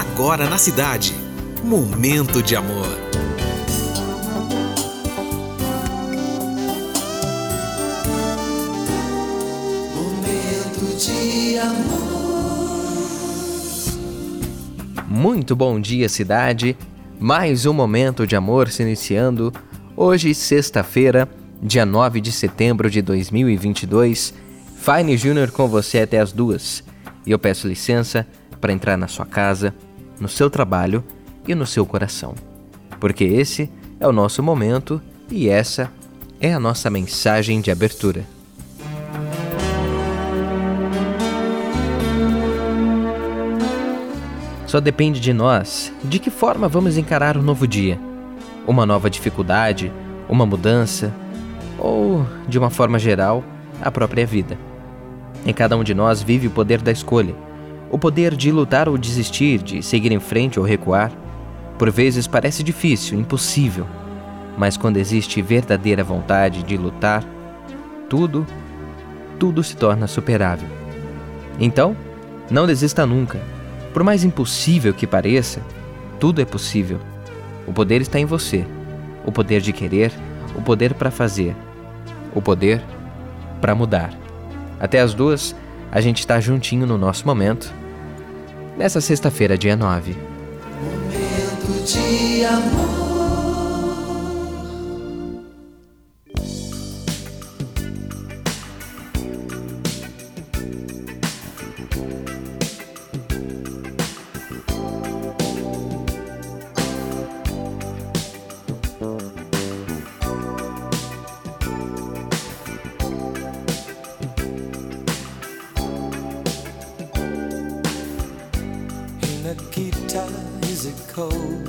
agora na cidade. Momento de amor. Momento de amor. Muito bom dia, cidade. Mais um momento de amor se iniciando. Hoje, sexta-feira, dia 9 de setembro de 2022. Fine Júnior com você até as duas. E eu peço licença para entrar na sua casa, no seu trabalho e no seu coração. Porque esse é o nosso momento e essa é a nossa mensagem de abertura. Só depende de nós de que forma vamos encarar o um novo dia. Uma nova dificuldade, uma mudança ou, de uma forma geral, a própria vida. Em cada um de nós vive o poder da escolha o poder de lutar ou desistir, de seguir em frente ou recuar, por vezes parece difícil, impossível, mas quando existe verdadeira vontade de lutar, tudo, tudo se torna superável. Então, não desista nunca. Por mais impossível que pareça, tudo é possível. O poder está em você. O poder de querer, o poder para fazer, o poder para mudar. Até as duas, a gente está juntinho no nosso momento nessa sexta-feira, dia 9. Momento de amor. Nikita, is it cold?